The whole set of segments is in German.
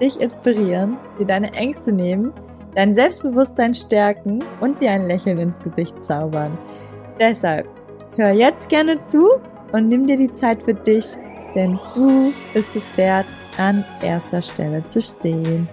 dich inspirieren, dir deine Ängste nehmen, dein Selbstbewusstsein stärken und dir ein Lächeln ins Gesicht zaubern. Deshalb hör jetzt gerne zu und nimm dir die Zeit für dich, denn du bist es wert, an erster Stelle zu stehen.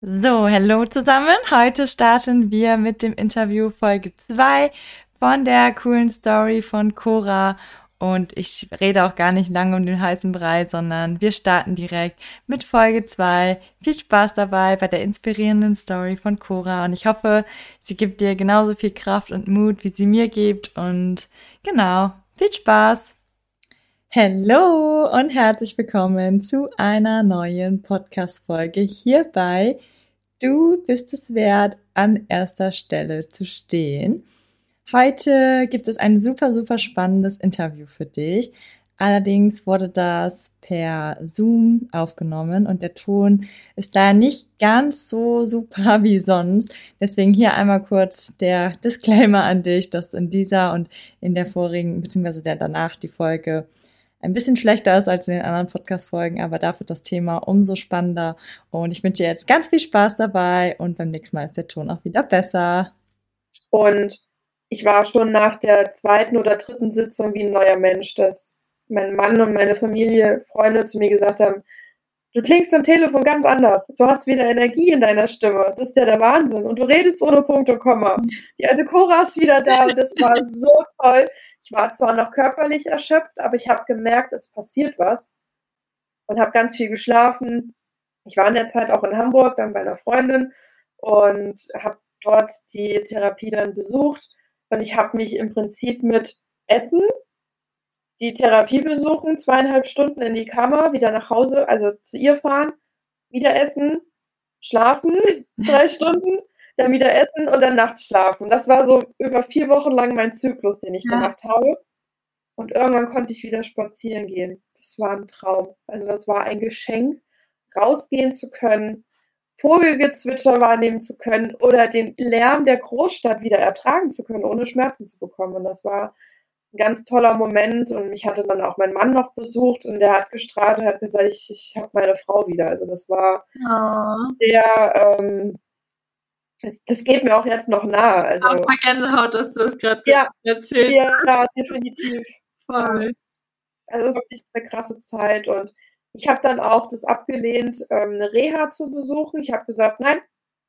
So, hallo zusammen. Heute starten wir mit dem Interview Folge 2 von der coolen Story von Cora. Und ich rede auch gar nicht lange um den heißen Brei, sondern wir starten direkt mit Folge 2. Viel Spaß dabei bei der inspirierenden Story von Cora. Und ich hoffe, sie gibt dir genauso viel Kraft und Mut, wie sie mir gibt. Und genau, viel Spaß! Hallo und herzlich willkommen zu einer neuen Podcast-Folge hierbei. Du bist es wert, an erster Stelle zu stehen. Heute gibt es ein super, super spannendes Interview für dich. Allerdings wurde das per Zoom aufgenommen und der Ton ist da nicht ganz so super wie sonst. Deswegen hier einmal kurz der Disclaimer an dich, dass in dieser und in der vorigen, beziehungsweise der danach die Folge ein bisschen schlechter ist als in den anderen Podcast-Folgen, aber dafür das Thema umso spannender. Und ich wünsche dir jetzt ganz viel Spaß dabei und beim nächsten Mal ist der Ton auch wieder besser. Und ich war schon nach der zweiten oder dritten Sitzung wie ein neuer Mensch, dass mein Mann und meine Familie, Freunde zu mir gesagt haben, du klingst am Telefon ganz anders. Du hast wieder Energie in deiner Stimme. Das ist ja der Wahnsinn. Und du redest ohne Punkt und Komma. Die alte Cora ist wieder da und das war so toll. Ich war zwar noch körperlich erschöpft, aber ich habe gemerkt, es passiert was und habe ganz viel geschlafen. Ich war in der Zeit auch in Hamburg, dann bei einer Freundin und habe dort die Therapie dann besucht und ich habe mich im Prinzip mit Essen, die Therapie besuchen, zweieinhalb Stunden in die Kammer, wieder nach Hause, also zu ihr fahren, wieder essen, schlafen, drei Stunden, dann wieder essen und dann nachts schlafen. Das war so über vier Wochen lang mein Zyklus, den ich ja. gemacht habe. Und irgendwann konnte ich wieder spazieren gehen. Das war ein Traum. Also das war ein Geschenk, rausgehen zu können, Vogelgezwitscher wahrnehmen zu können oder den Lärm der Großstadt wieder ertragen zu können, ohne Schmerzen zu bekommen. Und das war ein ganz toller Moment. Und mich hatte dann auch mein Mann noch besucht und der hat gestrahlt und hat gesagt, ich, ich habe meine Frau wieder. Also das war oh. sehr, ähm, das, das, geht mir auch jetzt noch nahe. Also, auch mal Gänsehaut, dass du es gerade ja, erzählst. Ja, definitiv. Voll. Also es ist wirklich eine krasse Zeit und ich habe dann auch das abgelehnt, ähm, eine Reha zu besuchen. Ich habe gesagt, nein,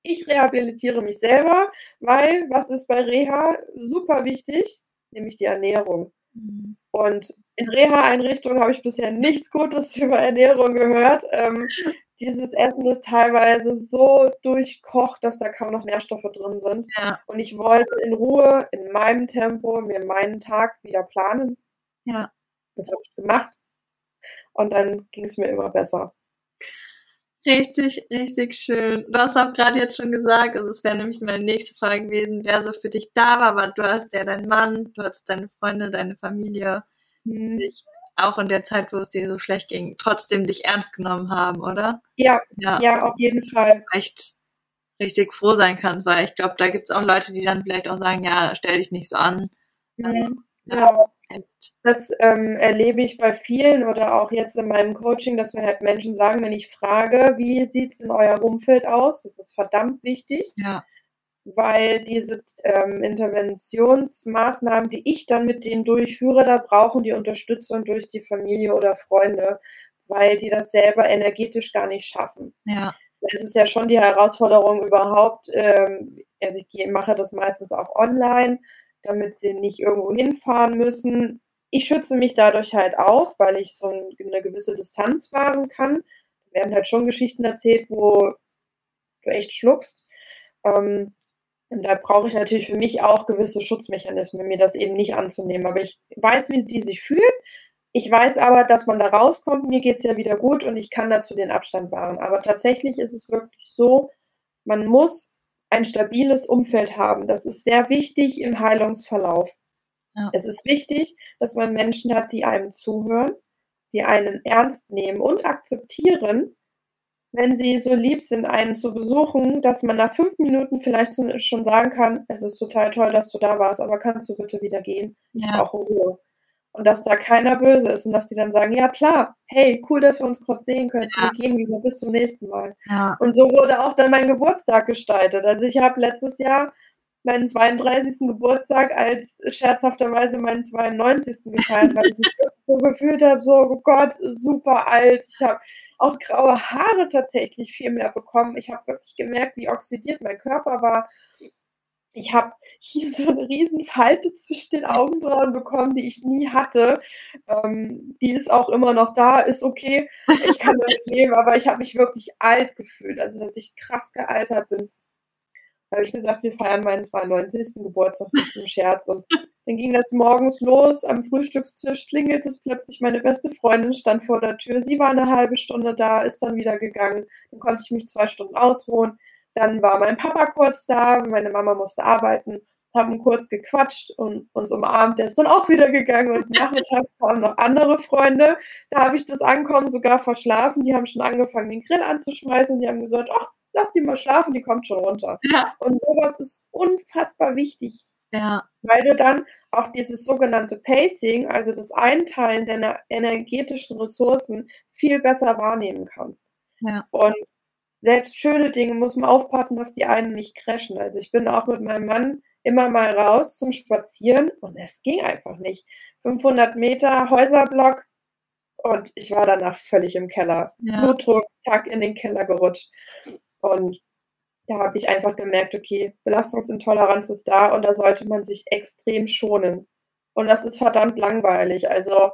ich rehabilitiere mich selber, weil was ist bei Reha super wichtig, nämlich die Ernährung. Mhm. Und in Reha-Einrichtungen habe ich bisher nichts Gutes über Ernährung gehört. Ähm, dieses Essen ist teilweise so durchkocht, dass da kaum noch Nährstoffe drin sind. Ja. Und ich wollte in Ruhe, in meinem Tempo, mir meinen Tag wieder planen. Ja. Das habe ich gemacht. Und dann ging es mir immer besser. Richtig, richtig schön. Du hast auch gerade jetzt schon gesagt, also es wäre nämlich meine nächste Frage gewesen, wer so für dich da war, aber du hast ja deinen Mann, du hattest deine Freunde, deine Familie, mhm. dich auch in der Zeit, wo es dir so schlecht ging, trotzdem dich ernst genommen haben, oder? Ja, ja, ja auf jeden Fall. Echt richtig froh sein kannst, weil ich glaube, da gibt es auch Leute, die dann vielleicht auch sagen, ja, stell dich nicht so an. Mhm. Ja. Das ähm, erlebe ich bei vielen oder auch jetzt in meinem Coaching, dass mir halt Menschen sagen, wenn ich frage, wie sieht es in eurem Umfeld aus, das ist verdammt wichtig, ja. weil diese ähm, Interventionsmaßnahmen, die ich dann mit denen durchführe, da brauchen die Unterstützung durch die Familie oder Freunde, weil die das selber energetisch gar nicht schaffen. Ja. Es ist ja schon die Herausforderung überhaupt, ähm, also ich mache das meistens auch online, damit sie nicht irgendwo hinfahren müssen. Ich schütze mich dadurch halt auch, weil ich so eine gewisse Distanz wahren kann. Da werden halt schon Geschichten erzählt, wo du echt schluckst. Ähm, Und da brauche ich natürlich für mich auch gewisse Schutzmechanismen, mir das eben nicht anzunehmen. Aber ich weiß, wie die sich fühlt. Ich weiß aber, dass man da rauskommt. Mir geht es ja wieder gut und ich kann dazu den Abstand wahren. Aber tatsächlich ist es wirklich so, man muss ein stabiles Umfeld haben. Das ist sehr wichtig im Heilungsverlauf. Ja. Es ist wichtig, dass man Menschen hat, die einem zuhören, die einen ernst nehmen und akzeptieren, wenn sie so lieb sind, einen zu besuchen, dass man nach fünf Minuten vielleicht schon sagen kann, es ist total toll, dass du da warst, aber kannst du bitte wieder gehen? Ich ja. brauche Ruhe. Und dass da keiner böse ist und dass die dann sagen, ja klar, hey, cool, dass wir uns kurz sehen können, ja. wir gehen wieder, bis zum nächsten Mal. Ja. Und so wurde auch dann mein Geburtstag gestaltet. Also ich habe letztes Jahr meinen 32. Geburtstag als scherzhafterweise meinen 92. gefeiert, weil ich mich so gefühlt habe, so, oh Gott, super alt. Ich habe auch graue Haare tatsächlich viel mehr bekommen. Ich habe wirklich gemerkt, wie oxidiert mein Körper war. Ich habe hier so eine riesen Falte zwischen den Augenbrauen bekommen, die ich nie hatte. Ähm, die ist auch immer noch da, ist okay. Ich kann damit leben, aber ich habe mich wirklich alt gefühlt, also dass ich krass gealtert bin. Da habe ich gesagt, wir feiern meinen 92. Geburtstag so zum Scherz. Und dann ging das morgens los. Am Frühstückstisch klingelt es plötzlich. Meine beste Freundin stand vor der Tür. Sie war eine halbe Stunde da, ist dann wieder gegangen. Dann konnte ich mich zwei Stunden ausruhen. Dann war mein Papa kurz da. Meine Mama musste arbeiten. Haben kurz gequatscht und uns umarmt. Der ist dann auch wieder gegangen. Und nachmittags kamen noch andere Freunde. Da habe ich das Ankommen sogar verschlafen. Die haben schon angefangen, den Grill anzuschmeißen. Und die haben gesagt, ach, lass die mal schlafen, die kommt schon runter. Ja. Und sowas ist unfassbar wichtig. Ja. Weil du dann auch dieses sogenannte Pacing, also das Einteilen deiner energetischen Ressourcen, viel besser wahrnehmen kannst. Ja. Und selbst schöne Dinge muss man aufpassen, dass die einen nicht crashen. Also ich bin auch mit meinem Mann immer mal raus zum Spazieren und es ging einfach nicht. 500 Meter Häuserblock und ich war danach völlig im Keller. Ja. Blutdruck, zack, in den Keller gerutscht. Und da habe ich einfach gemerkt, okay, Belastungsintoleranz ist da und da sollte man sich extrem schonen. Und das ist verdammt langweilig. Also,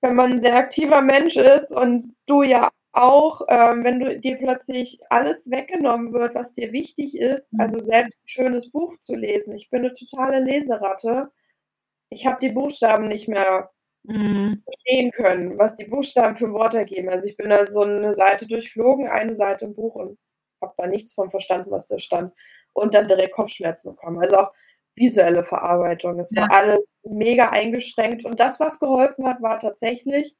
wenn man ein sehr aktiver Mensch ist und du ja auch, ähm, wenn du dir plötzlich alles weggenommen wird, was dir wichtig ist, mhm. also selbst ein schönes Buch zu lesen. Ich bin eine totale Leseratte. Ich habe die Buchstaben nicht mehr mhm. verstehen können, was die Buchstaben für Worte ergeben. Also ich bin da so eine Seite durchflogen, eine Seite im Buch und habe da nichts von verstanden, was da stand. Und dann direkt Kopfschmerzen bekommen. Also auch visuelle Verarbeitung. Es ja. war alles mega eingeschränkt. Und das, was geholfen hat, war tatsächlich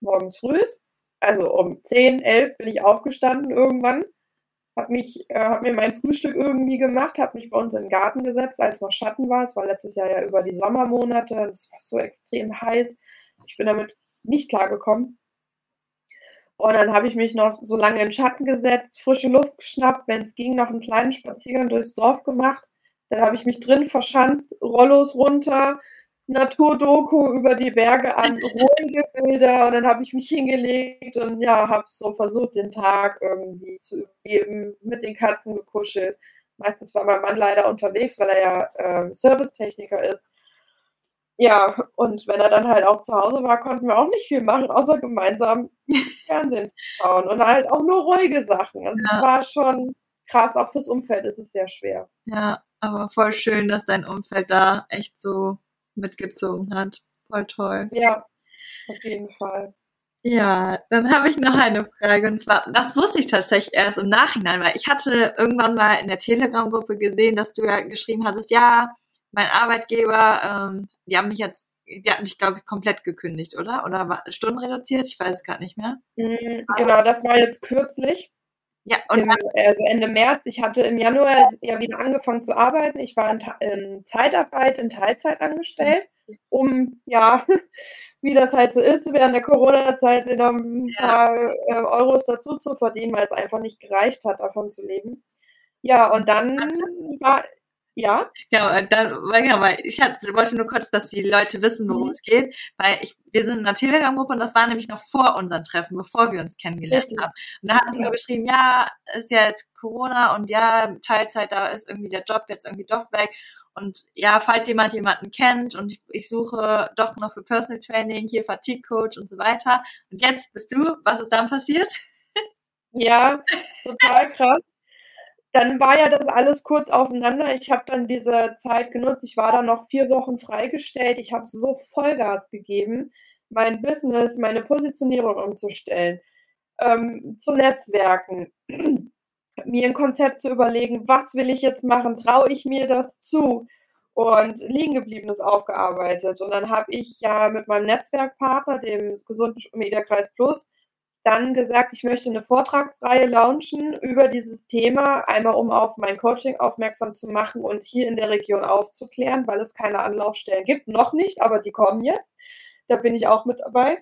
morgens früh, also um 10, 11 bin ich aufgestanden irgendwann, habe äh, hab mir mein Frühstück irgendwie gemacht, habe mich bei uns in den Garten gesetzt, als noch Schatten war. Es war letztes Jahr ja über die Sommermonate, es war so extrem heiß. Ich bin damit nicht klargekommen. Und dann habe ich mich noch so lange in den Schatten gesetzt, frische Luft geschnappt, wenn es ging, noch einen kleinen Spaziergang durchs Dorf gemacht. Dann habe ich mich drin verschanzt, Rollos runter, Naturdoku über die Berge an, ruhige Bilder und dann habe ich mich hingelegt und ja, habe so versucht, den Tag irgendwie zu überleben, mit den Katzen gekuschelt. Meistens war mein Mann leider unterwegs, weil er ja äh, Servicetechniker ist. Ja, und wenn er dann halt auch zu Hause war, konnten wir auch nicht viel machen, außer gemeinsam Fernsehen zu schauen und halt auch nur ruhige Sachen. Also ja. es war schon krass, auch fürs Umfeld ist es sehr schwer. Ja, aber voll schön, dass dein Umfeld da echt so mitgezogen hat. Voll toll. Ja, auf jeden Fall. Ja, dann habe ich noch eine Frage und zwar, das wusste ich tatsächlich erst im Nachhinein, weil ich hatte irgendwann mal in der Telegram-Gruppe gesehen, dass du ja geschrieben hattest, ja, mein Arbeitgeber, ähm, die haben mich jetzt, die hatten dich, glaube ich, komplett gekündigt, oder? Oder war Stunden reduziert? Ich weiß es gerade nicht mehr. Mhm, genau, das war jetzt kürzlich. Ja, und also Ende März. Ich hatte im Januar ja wieder angefangen zu arbeiten. Ich war in, in Zeitarbeit, in Teilzeit angestellt, um, ja, wie das halt so ist, während der Corona-Zeit noch ein paar äh, Euros dazu zu verdienen, weil es einfach nicht gereicht hat, davon zu leben. Ja, und dann war, ja. Ja, dann, ja, weil ich hatte, wollte nur kurz, dass die Leute wissen, worum mhm. es geht, weil ich, wir sind in einer Telegram-Gruppe und das war nämlich noch vor unserem Treffen, bevor wir uns kennengelernt Richtig. haben. Und da hattest ja. du geschrieben, ja, ist ja jetzt Corona und ja, Teilzeit, da ist irgendwie der Job jetzt irgendwie doch weg. Und ja, falls jemand jemanden kennt und ich, ich suche doch noch für Personal Training, hier Fatigue Coach und so weiter. Und jetzt bist du, was ist dann passiert? Ja, total krass dann war ja das alles kurz aufeinander. Ich habe dann diese Zeit genutzt. Ich war dann noch vier Wochen freigestellt. Ich habe so Vollgas gegeben, mein Business, meine Positionierung umzustellen, ähm, zu Netzwerken, mir ein Konzept zu überlegen, was will ich jetzt machen, traue ich mir das zu und liegen gebliebenes aufgearbeitet. Und dann habe ich ja mit meinem Netzwerkpartner, dem Gesunden Mediakreis Plus, dann gesagt, ich möchte eine Vortragsreihe launchen über dieses Thema, einmal um auf mein Coaching aufmerksam zu machen und hier in der Region aufzuklären, weil es keine Anlaufstellen gibt. Noch nicht, aber die kommen jetzt. Da bin ich auch mit dabei.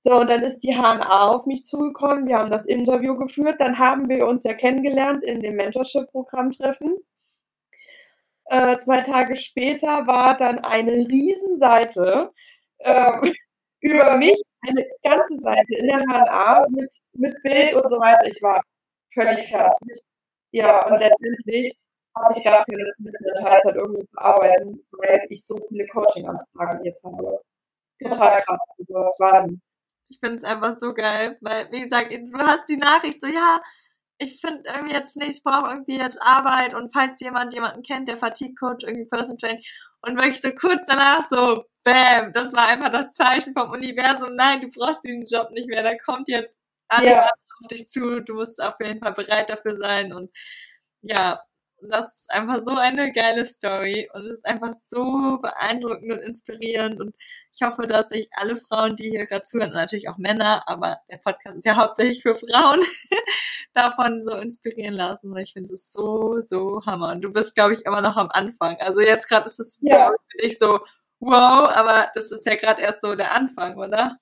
So, und dann ist die HNA auf mich zugekommen. Wir haben das Interview geführt. Dann haben wir uns ja kennengelernt in dem Mentorship-Programm-Treffen. Äh, zwei Tage später war dann eine Riesenseite äh, über mich eine ganze Seite in der HNA mit, mit Bild und so weiter. Ich war völlig fertig. Ja, und letztendlich habe ich gar keine Lust mit der Teilzeit irgendwie zu arbeiten, weil ich so viele Coaching-Anfragen jetzt habe. Total krass. Also, Wahnsinn. Ich finde es einfach so geil, weil, wie gesagt, du hast die Nachricht so, ja, ich finde irgendwie jetzt nicht, ich brauche irgendwie jetzt Arbeit und falls jemand jemanden kennt, der Fatigue Coach, irgendwie Person Training und wirklich so kurz danach so, bam, das war einfach das Zeichen vom Universum, nein, du brauchst diesen Job nicht mehr, da kommt jetzt alles ja. auf dich zu, du musst auf jeden Fall bereit dafür sein. Und ja, das ist einfach so eine geile Story und es ist einfach so beeindruckend und inspirierend und ich hoffe, dass sich alle Frauen, die hier gerade zuhören, und natürlich auch Männer, aber der Podcast ist ja hauptsächlich für Frauen, davon so inspirieren lassen. Ich finde es so, so Hammer. Und du bist, glaube ich, immer noch am Anfang. Also jetzt gerade ist es ja. für dich so, wow, aber das ist ja gerade erst so der Anfang, oder?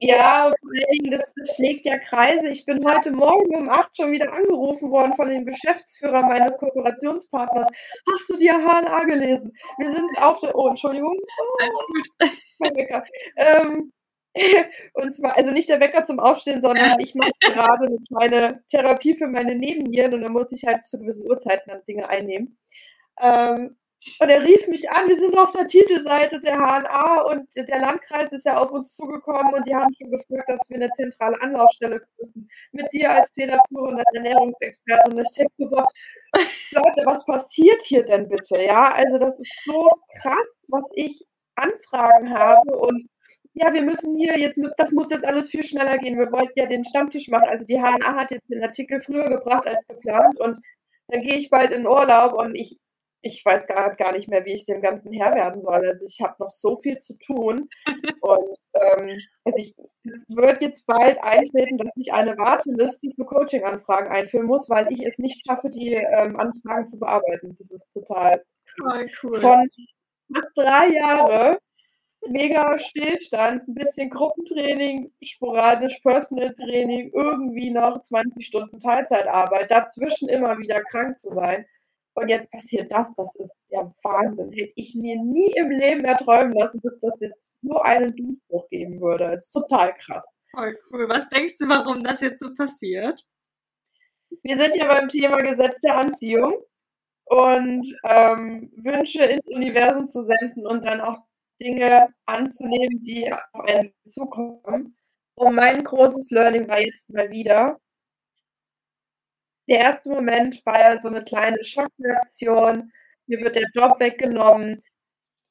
Ja, vor allen das, das, schlägt ja Kreise. Ich bin heute Morgen um acht schon wieder angerufen worden von dem Geschäftsführer meines Kooperationspartners. Hast du die HNA gelesen? Wir sind auf der. Oh, Entschuldigung. Oh, mein Wecker. Ähm, und zwar, also nicht der Wecker zum Aufstehen, sondern ich mache gerade eine kleine Therapie für meine Nebennieren und dann muss ich halt zu gewissen Uhrzeiten dann Dinge einnehmen. Ähm, und er rief mich an, wir sind auf der Titelseite der HNA und der Landkreis ist ja auf uns zugekommen und die haben schon gefragt, dass wir eine zentrale Anlaufstelle gründen. Mit dir als federführender Ernährungsexperte. Und ich denke so, Leute, was passiert hier denn bitte? Ja, also das ist so krass, was ich Anfragen habe und ja, wir müssen hier jetzt, das muss jetzt alles viel schneller gehen. Wir wollten ja den Stammtisch machen. Also die HNA hat jetzt den Artikel früher gebracht als geplant und dann gehe ich bald in Urlaub und ich ich weiß gar, gar nicht mehr, wie ich dem Ganzen Herr werden soll. Also ich habe noch so viel zu tun. Und ähm, also ich wird jetzt bald eintreten, dass ich eine Warteliste für Coaching-Anfragen einführen muss, weil ich es nicht schaffe, die ähm, Anfragen zu bearbeiten. Das ist total oh, cool. Von fast drei Jahre mega Stillstand, ein bisschen Gruppentraining, sporadisch Personal Training, irgendwie noch 20 Stunden Teilzeitarbeit, dazwischen immer wieder krank zu sein und jetzt passiert das, das ist ja Wahnsinn. Hätte ich mir nie im Leben erträumen lassen, dass das jetzt so einen Durchbruch geben würde. Das ist total krass. Voll cool. Was denkst du, warum das jetzt so passiert? Wir sind ja beim Thema Gesetz der Anziehung und ähm, Wünsche ins Universum zu senden und dann auch Dinge anzunehmen, die auf einen zukommen. Und mein großes Learning war jetzt mal wieder, der erste Moment war ja so eine kleine Schockreaktion. Mir wird der Job weggenommen,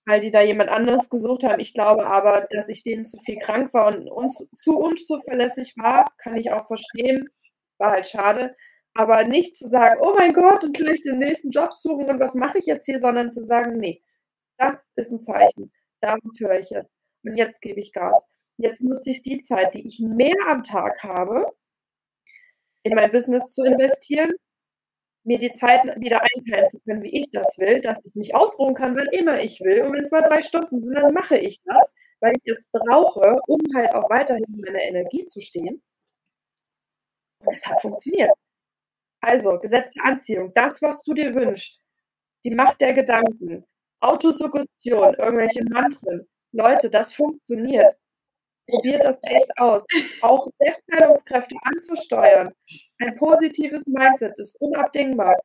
weil die da jemand anderes gesucht haben. Ich glaube aber, dass ich denen zu viel krank war und uns, zu unzuverlässig war, kann ich auch verstehen. War halt schade. Aber nicht zu sagen, oh mein Gott, und gleich den nächsten Job suchen und was mache ich jetzt hier, sondern zu sagen, nee, das ist ein Zeichen. Darauf höre ich jetzt. Und jetzt gebe ich Gas. Jetzt nutze ich die Zeit, die ich mehr am Tag habe, in mein Business zu investieren, mir die Zeit wieder einteilen zu können, wie ich das will, dass ich mich ausruhen kann, wann immer ich will. Und wenn es mal drei Stunden sind, dann mache ich das, weil ich es brauche, um halt auch weiterhin in meiner Energie zu stehen. Und es hat funktioniert. Also, Gesetz der Anziehung, das, was du dir wünschst, die Macht der Gedanken, Autosuggestion, irgendwelche Mantren. Leute, das funktioniert. Probiert das echt aus. Auch Selbstheilungskräfte anzusteuern. Ein positives Mindset ist unabdingbar.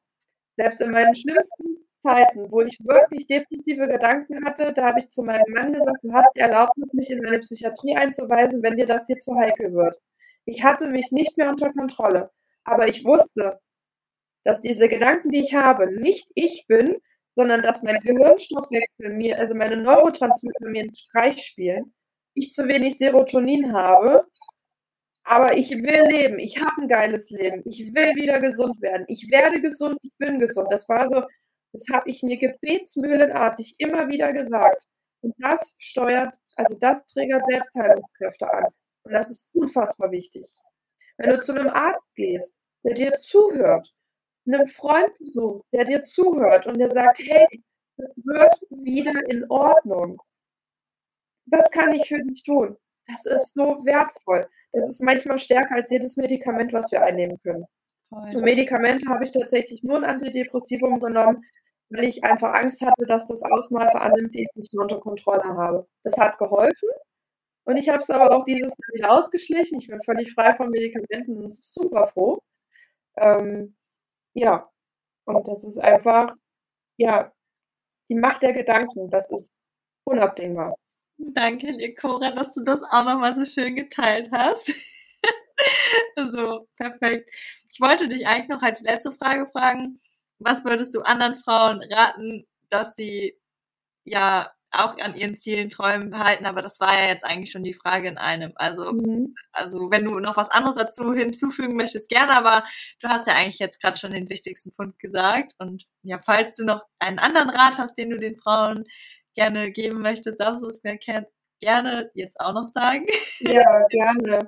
Selbst in meinen schlimmsten Zeiten, wo ich wirklich depressive Gedanken hatte, da habe ich zu meinem Mann gesagt, du hast die Erlaubnis, mich in eine Psychiatrie einzuweisen, wenn dir das hier zu heikel wird. Ich hatte mich nicht mehr unter Kontrolle, aber ich wusste, dass diese Gedanken, die ich habe, nicht ich bin, sondern dass mein Gehirnstoffwechsel mir, also meine Neurotransmitter mir einen Streich spielen, ich zu wenig Serotonin habe, aber ich will leben, ich habe ein geiles Leben, ich will wieder gesund werden, ich werde gesund, ich bin gesund. Das war so, das habe ich mir gebetsmühlenartig immer wieder gesagt. Und das steuert, also das triggert Selbstheilungskräfte an. Und das ist unfassbar wichtig. Wenn du zu einem Arzt gehst, der dir zuhört, einem Freund besucht, der dir zuhört und der sagt, hey, das wird wieder in Ordnung. Was kann ich für dich tun? Das ist so wertvoll. Das ist manchmal stärker als jedes Medikament, was wir einnehmen können. Für Medikamente habe ich tatsächlich nur ein Antidepressivum genommen, weil ich einfach Angst hatte, dass das Ausmaße annimmt, die ich nicht mehr unter Kontrolle habe. Das hat geholfen und ich habe es aber auch dieses Mal wieder ausgeschlichen. Ich bin völlig frei von Medikamenten und super froh. Ähm, ja, und das ist einfach, ja, die Macht der Gedanken, das ist unabdingbar. Danke dir, Cora, dass du das auch nochmal so schön geteilt hast. so, perfekt. Ich wollte dich eigentlich noch als letzte Frage fragen, was würdest du anderen Frauen raten, dass sie ja auch an ihren Zielen, Träumen halten, aber das war ja jetzt eigentlich schon die Frage in einem. Also, mhm. also wenn du noch was anderes dazu hinzufügen möchtest, gerne, aber du hast ja eigentlich jetzt gerade schon den wichtigsten Punkt gesagt. Und ja, falls du noch einen anderen Rat hast, den du den Frauen gerne geben möchtest, darfst du es mir gerne jetzt auch noch sagen. Ja, gerne.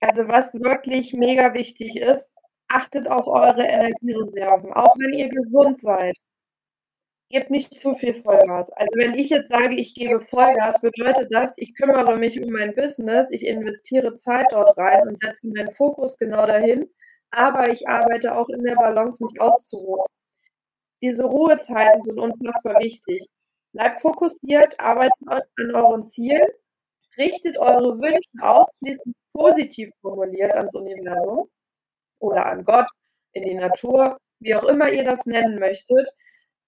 Also was wirklich mega wichtig ist, achtet auf eure Energiereserven, auch wenn ihr gesund seid gebt nicht zu viel Vollgas. Also wenn ich jetzt sage, ich gebe Vollgas, bedeutet das, ich kümmere mich um mein Business, ich investiere Zeit dort rein und setze meinen Fokus genau dahin, aber ich arbeite auch in der Balance, mich auszuruhen. Diese Ruhezeiten sind unfassbar wichtig. Bleibt fokussiert, arbeitet an euren Zielen, richtet eure Wünsche ausschließlich positiv formuliert ans Universum oder an Gott, in die Natur, wie auch immer ihr das nennen möchtet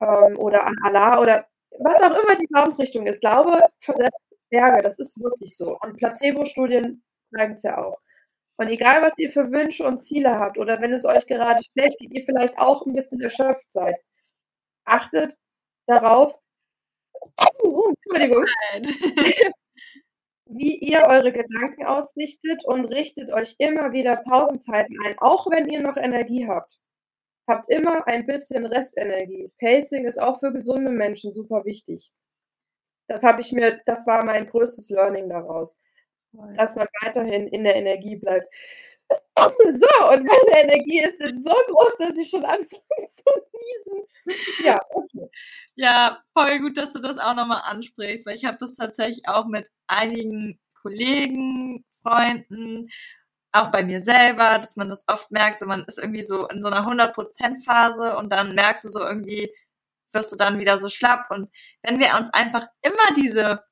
ähm, oder an Allah oder was auch immer die Glaubensrichtung ist. Glaube versetzt Berge, das ist wirklich so. Und Placebo-Studien zeigen es ja auch. Und egal, was ihr für Wünsche und Ziele habt oder wenn es euch gerade schlecht geht, ihr vielleicht auch ein bisschen erschöpft seid, achtet darauf, oh, Entschuldigung, wie ihr eure Gedanken ausrichtet und richtet euch immer wieder Pausenzeiten ein, auch wenn ihr noch Energie habt. Habt immer ein bisschen Restenergie. Pacing ist auch für gesunde Menschen super wichtig. Das habe ich mir, das war mein größtes Learning daraus. Dass man weiterhin in der Energie bleibt. So, und meine Energie ist jetzt so groß, dass ich schon anfange zu niesen. Ja, okay. Ja, voll gut, dass du das auch nochmal ansprichst, weil ich habe das tatsächlich auch mit einigen Kollegen, Freunden auch bei mir selber, dass man das oft merkt, so man ist irgendwie so in so einer 100% Phase und dann merkst du so irgendwie, wirst du dann wieder so schlapp und wenn wir uns einfach immer diese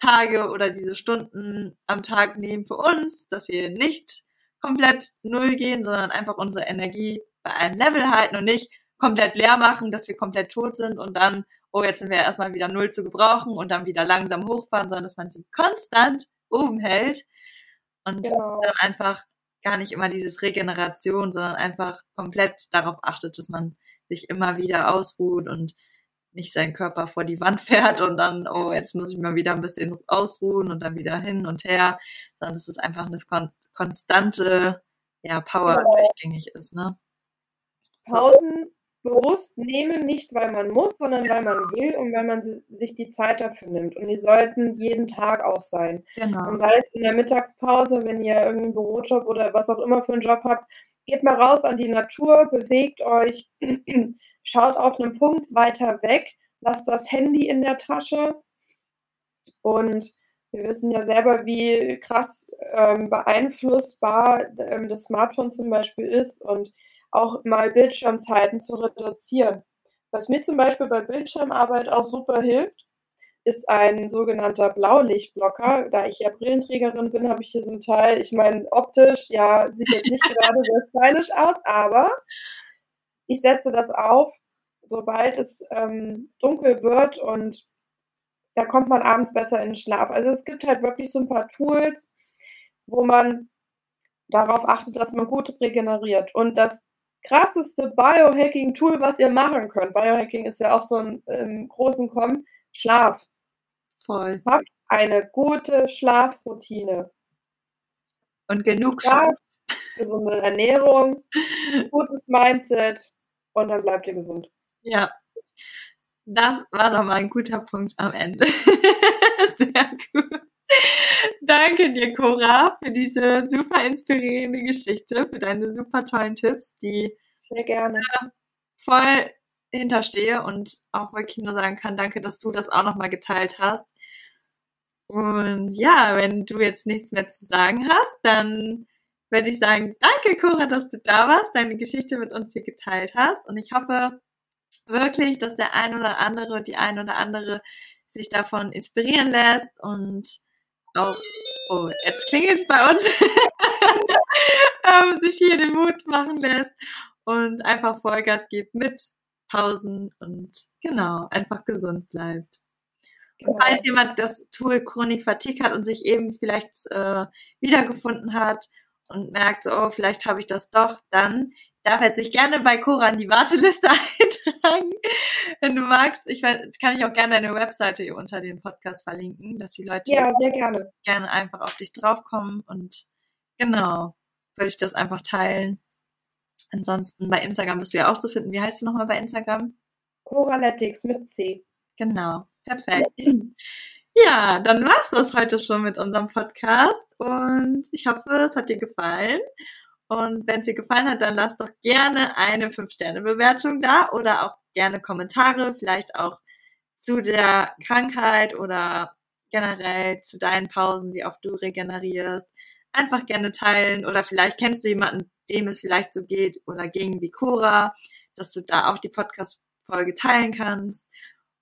Tage oder diese Stunden am Tag nehmen für uns, dass wir nicht komplett null gehen, sondern einfach unsere Energie bei einem Level halten und nicht komplett leer machen, dass wir komplett tot sind und dann, oh, jetzt sind wir erstmal wieder null zu gebrauchen und dann wieder langsam hochfahren, sondern dass man sie konstant oben hält, und genau. dann einfach gar nicht immer dieses Regeneration, sondern einfach komplett darauf achtet, dass man sich immer wieder ausruht und nicht seinen Körper vor die Wand fährt und dann, oh, jetzt muss ich mal wieder ein bisschen ausruhen und dann wieder hin und her, sondern dass es einfach eine kon konstante ja, Power genau. durchgängig ist, ne? Pausen bewusst nehmen, nicht weil man muss, sondern weil man will und weil man sich die Zeit dafür nimmt. Und die sollten jeden Tag auch sein. Genau. Und sei es in der Mittagspause, wenn ihr irgendeinen Bürojob oder was auch immer für einen Job habt, geht mal raus an die Natur, bewegt euch, schaut auf einen Punkt weiter weg, lasst das Handy in der Tasche und wir wissen ja selber, wie krass ähm, beeinflussbar ähm, das Smartphone zum Beispiel ist und auch mal Bildschirmzeiten zu reduzieren. Was mir zum Beispiel bei Bildschirmarbeit auch super hilft, ist ein sogenannter Blaulichtblocker. Da ich ja Brillenträgerin bin, habe ich hier so ein Teil. Ich meine, optisch, ja, sieht jetzt nicht gerade sehr stylisch aus, aber ich setze das auf, sobald es ähm, dunkel wird und da kommt man abends besser in den Schlaf. Also es gibt halt wirklich so ein paar Tools, wo man darauf achtet, dass man gut regeneriert. Und das krasseste Biohacking-Tool, was ihr machen könnt. Biohacking ist ja auch so ein im großen Kommen. Schlaf. Voll. Habt eine gute Schlafroutine. Und genug Schlaf, gesunde Ernährung, gutes Mindset und dann bleibt ihr gesund. Ja. Das war doch mal ein guter Punkt am Ende. Sehr gut. Danke dir, Cora, für diese super inspirierende Geschichte, für deine super tollen Tipps, die Sehr gerne. voll hinterstehe und auch wirklich nur sagen kann, danke, dass du das auch nochmal geteilt hast. Und ja, wenn du jetzt nichts mehr zu sagen hast, dann würde ich sagen, danke Cora, dass du da warst, deine Geschichte mit uns hier geteilt hast. Und ich hoffe wirklich, dass der ein oder andere, die ein oder andere sich davon inspirieren lässt und auch, oh, jetzt klingelt es bei uns, ähm, sich hier den Mut machen lässt und einfach Vollgas gibt mit Pausen und genau, einfach gesund bleibt. Falls jemand das Tool Chronik Fatigue hat und sich eben vielleicht äh, wiedergefunden hat und merkt, so, oh, vielleicht habe ich das doch, dann darf er sich gerne bei Cora in die Warteliste eintragen. Wenn du magst, ich weiß, kann ich auch gerne deine Webseite unter den Podcast verlinken, dass die Leute Ja, gerne. gerne einfach auf dich draufkommen und genau, würde ich das einfach teilen. Ansonsten bei Instagram bist du ja auch zu finden. Wie heißt du nochmal bei Instagram? Coraletics mit C. Genau, perfekt. Ja, dann war's das heute schon mit unserem Podcast und ich hoffe, es hat dir gefallen. Und wenn es dir gefallen hat, dann lass doch gerne eine 5-Sterne-Bewertung da oder auch gerne Kommentare, vielleicht auch zu der Krankheit oder generell zu deinen Pausen, wie oft du regenerierst. Einfach gerne teilen oder vielleicht kennst du jemanden, dem es vielleicht so geht oder ging wie Cora, dass du da auch die Podcast-Folge teilen kannst.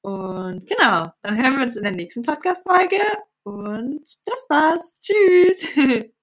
Und genau, dann hören wir uns in der nächsten Podcast-Folge und das war's. Tschüss.